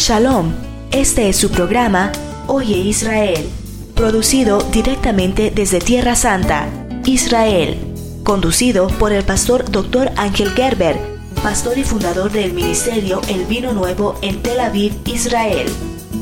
Shalom, este es su programa Oye Israel, producido directamente desde Tierra Santa, Israel, conducido por el pastor Dr. Ángel Gerber, pastor y fundador del ministerio El Vino Nuevo en Tel Aviv, Israel.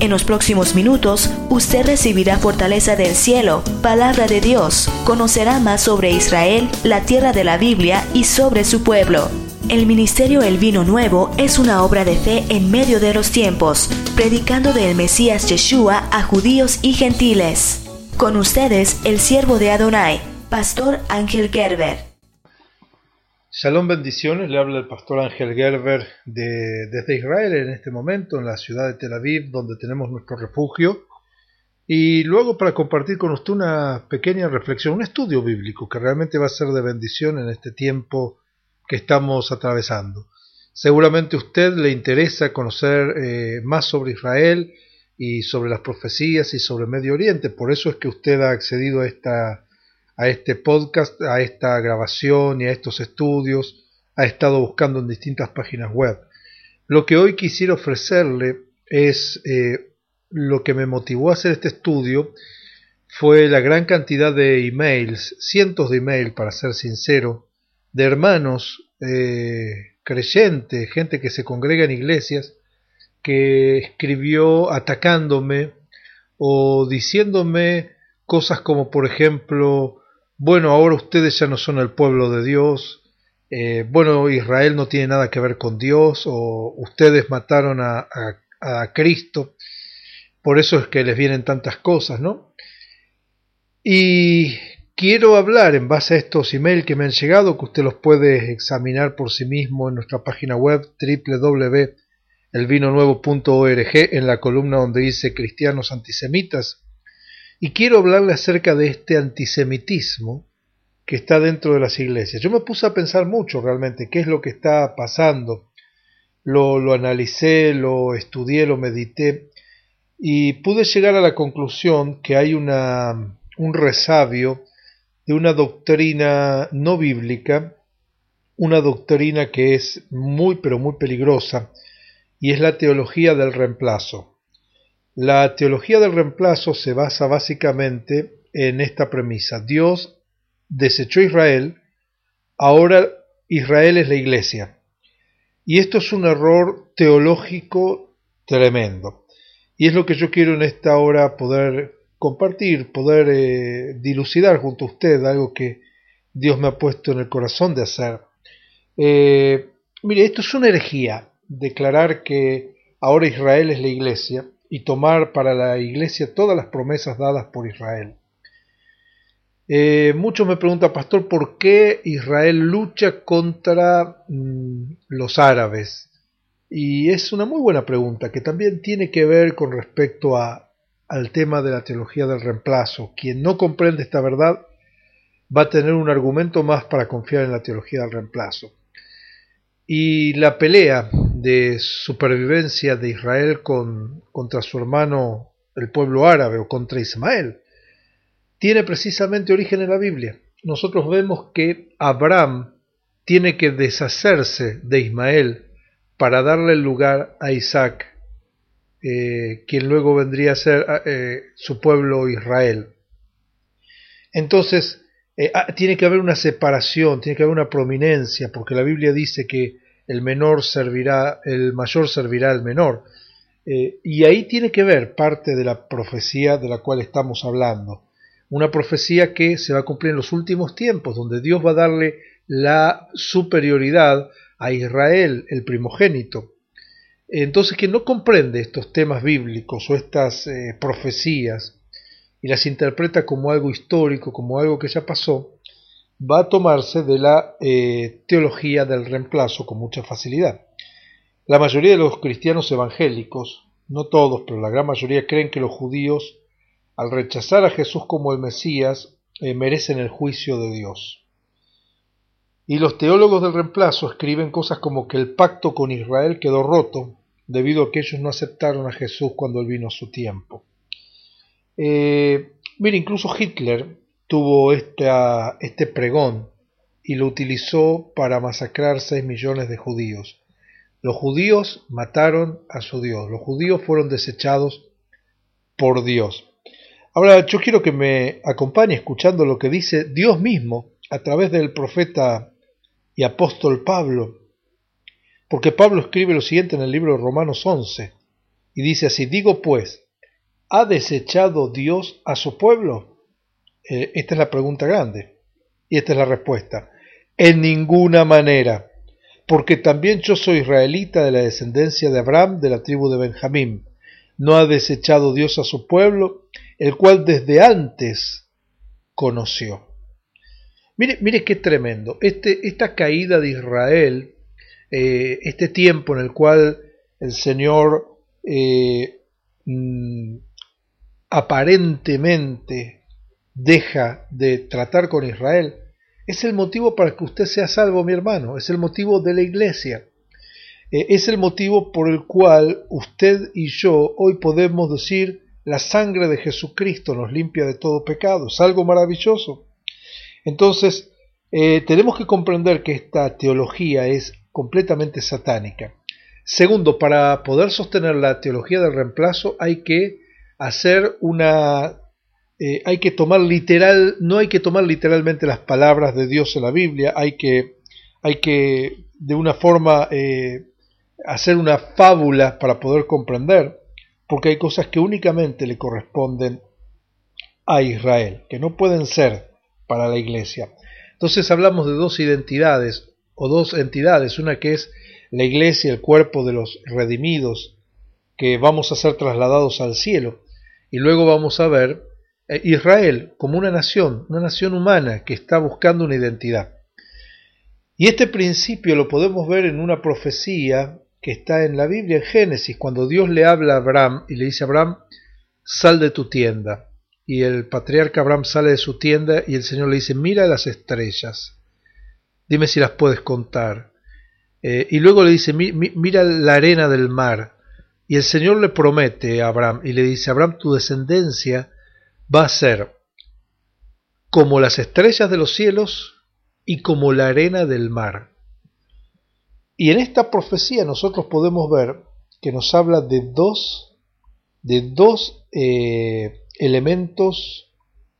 En los próximos minutos, usted recibirá fortaleza del cielo, palabra de Dios, conocerá más sobre Israel, la tierra de la Biblia y sobre su pueblo. El Ministerio El Vino Nuevo es una obra de fe en medio de los tiempos, predicando del Mesías Yeshua a judíos y gentiles. Con ustedes, el siervo de Adonai, Pastor Ángel Gerber. Shalom bendiciones, le habla el pastor Ángel Gerber de, desde Israel en este momento, en la ciudad de Tel Aviv, donde tenemos nuestro refugio. Y luego para compartir con usted una pequeña reflexión, un estudio bíblico que realmente va a ser de bendición en este tiempo que estamos atravesando. Seguramente a usted le interesa conocer eh, más sobre Israel y sobre las profecías y sobre Medio Oriente. Por eso es que usted ha accedido a, esta, a este podcast, a esta grabación y a estos estudios. Ha estado buscando en distintas páginas web. Lo que hoy quisiera ofrecerle es eh, lo que me motivó a hacer este estudio fue la gran cantidad de emails, cientos de emails para ser sincero, de hermanos eh, creyentes, gente que se congrega en iglesias, que escribió atacándome o diciéndome cosas como por ejemplo, bueno, ahora ustedes ya no son el pueblo de Dios, eh, bueno, Israel no tiene nada que ver con Dios, o ustedes mataron a, a Cristo, por eso es que les vienen tantas cosas, ¿no? Y Quiero hablar en base a estos emails que me han llegado, que usted los puede examinar por sí mismo en nuestra página web www.elvinonuevo.org en la columna donde dice cristianos antisemitas. Y quiero hablarle acerca de este antisemitismo que está dentro de las iglesias. Yo me puse a pensar mucho realmente qué es lo que está pasando. Lo, lo analicé, lo estudié, lo medité y pude llegar a la conclusión que hay una, un resabio de una doctrina no bíblica, una doctrina que es muy pero muy peligrosa, y es la teología del reemplazo. La teología del reemplazo se basa básicamente en esta premisa. Dios desechó a Israel, ahora Israel es la iglesia. Y esto es un error teológico tremendo. Y es lo que yo quiero en esta hora poder compartir, poder eh, dilucidar junto a usted algo que Dios me ha puesto en el corazón de hacer. Eh, mire, esto es una herejía, declarar que ahora Israel es la iglesia y tomar para la iglesia todas las promesas dadas por Israel. Eh, muchos me preguntan, pastor, ¿por qué Israel lucha contra mm, los árabes? Y es una muy buena pregunta que también tiene que ver con respecto a al tema de la teología del reemplazo. Quien no comprende esta verdad va a tener un argumento más para confiar en la teología del reemplazo. Y la pelea de supervivencia de Israel con, contra su hermano el pueblo árabe o contra Ismael tiene precisamente origen en la Biblia. Nosotros vemos que Abraham tiene que deshacerse de Ismael para darle lugar a Isaac eh, quien luego vendría a ser ah, eh, su pueblo Israel. Entonces, eh, ah, tiene que haber una separación, tiene que haber una prominencia, porque la Biblia dice que el menor servirá, el mayor servirá al menor. y ahí tiene que ver parte de la profecía de la cual estamos hablando. Una profecía que se va a cumplir en los últimos tiempos, donde Dios va a darle la superioridad a Israel, el primogénito, entonces, quien no comprende estos temas bíblicos o estas eh, profecías y las interpreta como algo histórico, como algo que ya pasó, va a tomarse de la eh, teología del reemplazo con mucha facilidad. La mayoría de los cristianos evangélicos, no todos, pero la gran mayoría creen que los judíos, al rechazar a Jesús como el Mesías, eh, merecen el juicio de Dios. Y los teólogos del reemplazo escriben cosas como que el pacto con Israel quedó roto debido a que ellos no aceptaron a Jesús cuando él vino a su tiempo. Eh, mire, incluso Hitler tuvo este pregón y lo utilizó para masacrar 6 millones de judíos. Los judíos mataron a su Dios, los judíos fueron desechados por Dios. Ahora yo quiero que me acompañe escuchando lo que dice Dios mismo a través del profeta y apóstol Pablo, porque Pablo escribe lo siguiente en el libro de Romanos 11, y dice así, digo pues, ¿ha desechado Dios a su pueblo? Eh, esta es la pregunta grande, y esta es la respuesta. En ninguna manera, porque también yo soy israelita de la descendencia de Abraham, de la tribu de Benjamín. No ha desechado Dios a su pueblo, el cual desde antes conoció. Mire, mire qué tremendo. Este, esta caída de Israel, eh, este tiempo en el cual el Señor eh, mm, aparentemente deja de tratar con Israel, es el motivo para que usted sea salvo, mi hermano, es el motivo de la iglesia. Eh, es el motivo por el cual usted y yo hoy podemos decir la sangre de Jesucristo nos limpia de todo pecado. Es algo maravilloso. Entonces, tenemos que comprender que esta teología es completamente satánica. Segundo, para poder sostener la teología del reemplazo hay que hacer una... Eh, hay que tomar literal, no hay que tomar literalmente las palabras de Dios en la Biblia, hay que, hay que de una forma eh, hacer una fábula para poder comprender, porque hay cosas que únicamente le corresponden a Israel, que no pueden ser para la iglesia. Entonces hablamos de dos identidades o dos entidades, una que es la iglesia, el cuerpo de los redimidos, que vamos a ser trasladados al cielo, y luego vamos a ver eh, Israel como una nación, una nación humana que está buscando una identidad. Y este principio lo podemos ver en una profecía que está en la Biblia, en Génesis, cuando Dios le habla a Abraham y le dice a Abraham, sal de tu tienda y el patriarca Abraham sale de su tienda y el Señor le dice, mira las estrellas, dime si las puedes contar. Eh, y luego le dice, mira la arena del mar. Y el Señor le promete a Abraham y le dice, Abraham, tu descendencia va a ser como las estrellas de los cielos y como la arena del mar. Y en esta profecía nosotros podemos ver que nos habla de dos, de dos eh, elementos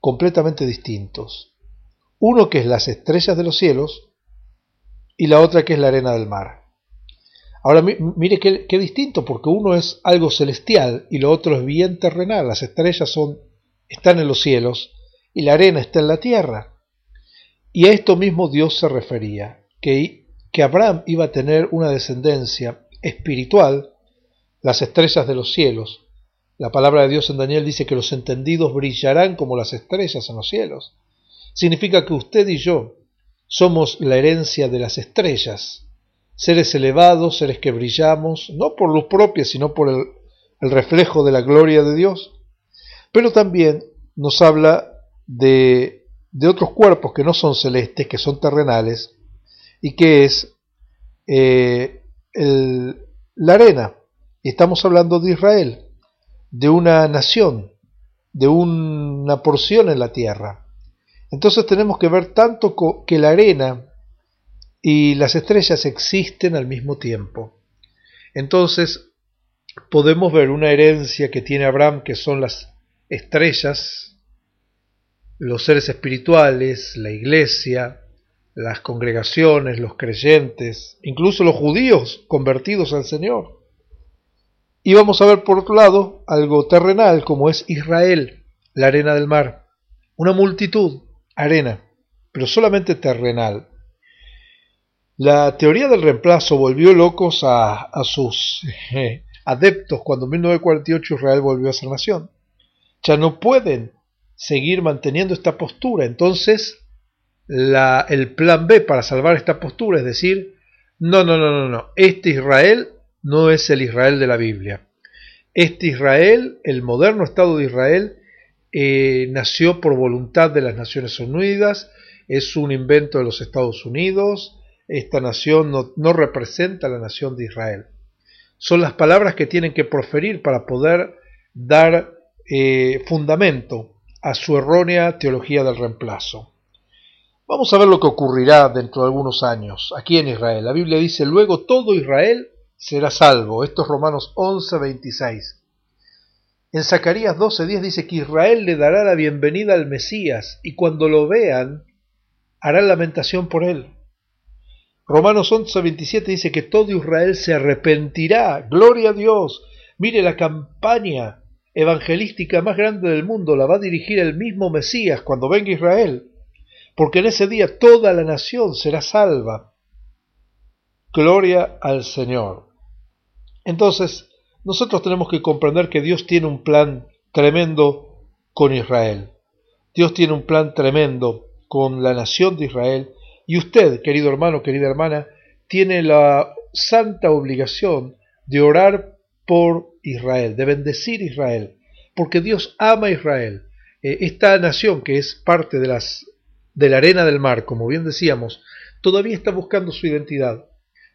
completamente distintos. Uno que es las estrellas de los cielos y la otra que es la arena del mar. Ahora mire qué, distinto, porque uno es algo celestial y lo otro es bien terrenal. Las estrellas son, están en los cielos y la arena está en la tierra. Y a esto mismo Dios se refería, que, que Abraham iba a tener una descendencia espiritual, las estrellas de los cielos, la palabra de Dios en Daniel dice que los entendidos brillarán como las estrellas en los cielos. Significa que usted y yo somos la herencia de las estrellas, seres elevados, seres que brillamos, no por luz propia, sino por el, reflejo de la gloria de Dios. Pero también nos habla de, de, otros cuerpos que no son celestes, que son terrenales, y que es eh, la arena. Y estamos hablando de Israel de una nación, de una porción en la tierra. Entonces tenemos que ver tanto que la arena y las estrellas existen al mismo tiempo. Entonces podemos ver una herencia que tiene Abraham, que son las estrellas, los seres espirituales, la iglesia, las congregaciones, los creyentes, incluso los judíos convertidos al Señor. Y vamos a ver por otro lado algo terrenal como es Israel, la arena del mar. Una multitud, arena, pero solamente terrenal. La teoría del reemplazo volvió locos a, sus eh, adeptos cuando en 1948 Israel volvió a ser nación. Ya no pueden seguir manteniendo esta postura. Entonces, el plan B para salvar esta postura es decir, no, no, no, no, no, este Israel no es el Israel de la Biblia. Este Israel, el moderno Estado de Israel, eh, nació por voluntad de las Naciones Unidas, es un invento de los Estados Unidos, esta nación no, representa a la nación de Israel. Son las palabras que tienen que proferir para poder dar eh, fundamento a su errónea teología del reemplazo. Vamos a ver lo que ocurrirá dentro de algunos años aquí en Israel. La Biblia dice, luego todo Israel será salvo. Esto es Romanos 11, 26. En Zacarías 12, 10 dice que Israel le dará la bienvenida al Mesías y cuando lo vean harán lamentación por él. Romanos 11, 27 dice que todo Israel se arrepentirá. Gloria a Dios. Mire la campaña evangelística más grande del mundo la va a dirigir el mismo Mesías cuando venga Israel, porque en ese día toda la nación será salva. Gloria al Señor. Entonces, nosotros tenemos que comprender que Dios tiene un plan tremendo con Israel. Dios tiene un plan tremendo con la nación de Israel y usted, querido hermano, querida hermana, tiene la santa obligación de orar por Israel, de bendecir Israel, porque Dios ama a Israel. Eh, esta nación que es parte de, las, de la arena del mar, como bien decíamos, todavía está buscando su identidad,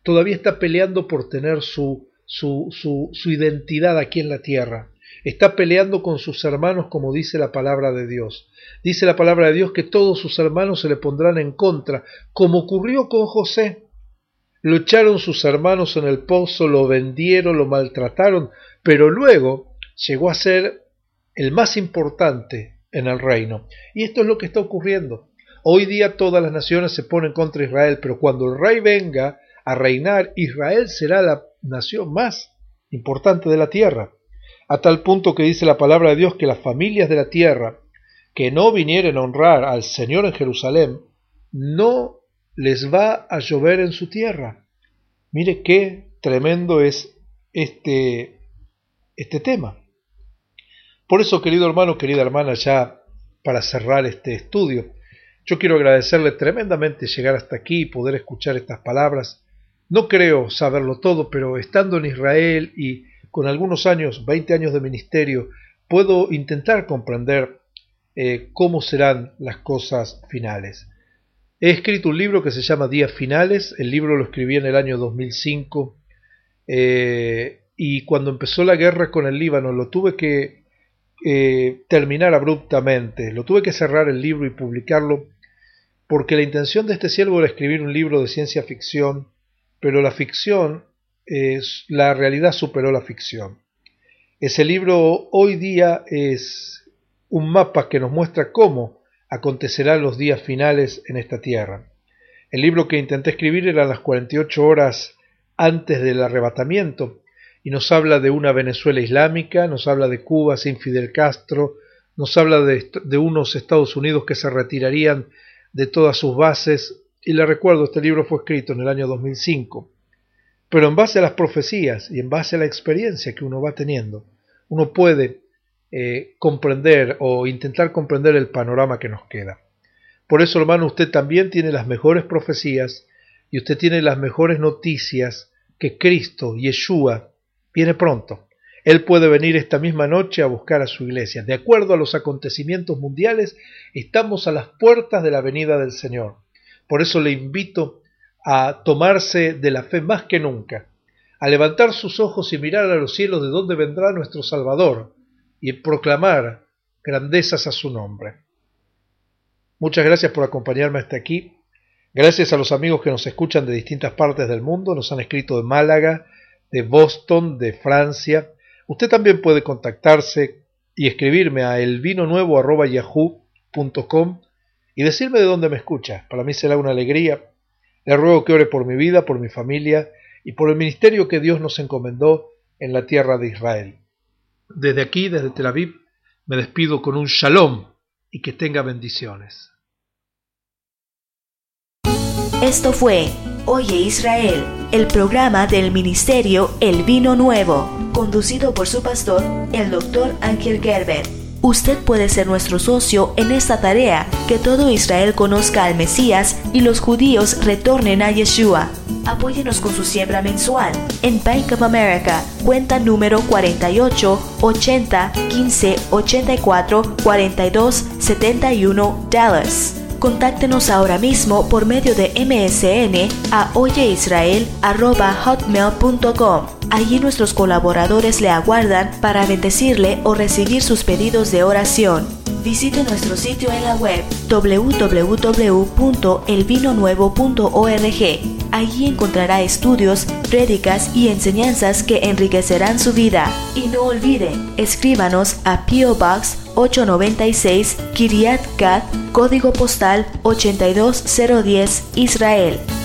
todavía está peleando por tener su, su, su, su identidad aquí en la tierra. Está peleando con sus hermanos como dice la palabra de Dios. Dice la palabra de Dios que todos sus hermanos se le pondrán en contra, como ocurrió con José. Lo echaron sus hermanos en el pozo, lo vendieron, lo maltrataron, pero luego llegó a ser el más importante en el reino. Y esto es lo que está ocurriendo. Hoy día todas las naciones se ponen contra Israel, pero cuando el rey venga a reinar, Israel será la nación más importante de la tierra, a tal punto que dice la palabra de Dios que las familias de la tierra que no vinieren a honrar al Señor en Jerusalén, no les va a llover en su tierra. Mire qué tremendo es este, este tema. Por eso, querido hermano, querida hermana, ya para cerrar este estudio, yo quiero agradecerle tremendamente llegar hasta aquí y poder escuchar estas palabras. No creo saberlo todo, pero estando en Israel y con algunos años, 20 años de ministerio, puedo intentar comprender eh, cómo serán las cosas finales. He escrito un libro que se llama Días Finales, el libro lo escribí en el año 2005 eh, y cuando empezó la guerra con el Líbano lo tuve que eh, terminar abruptamente, lo tuve que cerrar el libro y publicarlo porque la intención de este siervo era escribir un libro de ciencia ficción, pero la ficción, es, la realidad superó la ficción. Ese libro hoy día es un mapa que nos muestra cómo acontecerán los días finales en esta tierra. El libro que intenté escribir era las 48 horas antes del arrebatamiento y nos habla de una Venezuela islámica, nos habla de Cuba sin Fidel Castro, nos habla de, de unos Estados Unidos que se retirarían de todas sus bases y le recuerdo, este libro fue escrito en el año 2005. Pero en base a las profecías y en base a la experiencia que uno va teniendo, uno puede eh, comprender o intentar comprender el panorama que nos queda. Por eso, hermano, usted también tiene las mejores profecías y usted tiene las mejores noticias que Cristo, Yeshua, viene pronto. Él puede venir esta misma noche a buscar a su iglesia. De acuerdo a los acontecimientos mundiales, estamos a las puertas de la venida del Señor. Por eso le invito a tomarse de la fe más que nunca, a levantar sus ojos y mirar a los cielos de donde vendrá nuestro Salvador, y proclamar grandezas a su nombre. Muchas gracias por acompañarme hasta aquí. Gracias a los amigos que nos escuchan de distintas partes del mundo, nos han escrito de Málaga, de Boston, de Francia. Usted también puede contactarse y escribirme a elvinonuevo.yahoo.com y decirme de dónde me escucha. Para mí será una alegría. Le ruego que ore por mi vida, por mi familia y por el ministerio que Dios nos encomendó en la tierra de Israel. Desde aquí, desde Tel Aviv, me despido con un shalom y que tenga bendiciones. Esto fue Oye Israel, el programa del ministerio El Vino Nuevo, conducido por su pastor, el doctor Ángel Gerber. Usted puede ser nuestro socio en esta tarea, que todo Israel conozca al Mesías y los judíos retornen a Yeshua. Apóyenos con su siembra mensual en Bank of America, cuenta número 48 80 15 84 42 71 Dallas. Contáctenos ahora mismo por medio de MSN a oyeisrael.hotmail.com. Allí nuestros colaboradores le aguardan para bendecirle o recibir sus pedidos de oración. Visite nuestro sitio en la web www.elvinonuevo.org. Allí encontrará estudios, prédicas y enseñanzas que enriquecerán su vida. Y no olvide, escríbanos a P.O. 896 Kiryat Gat, código postal 82010, Israel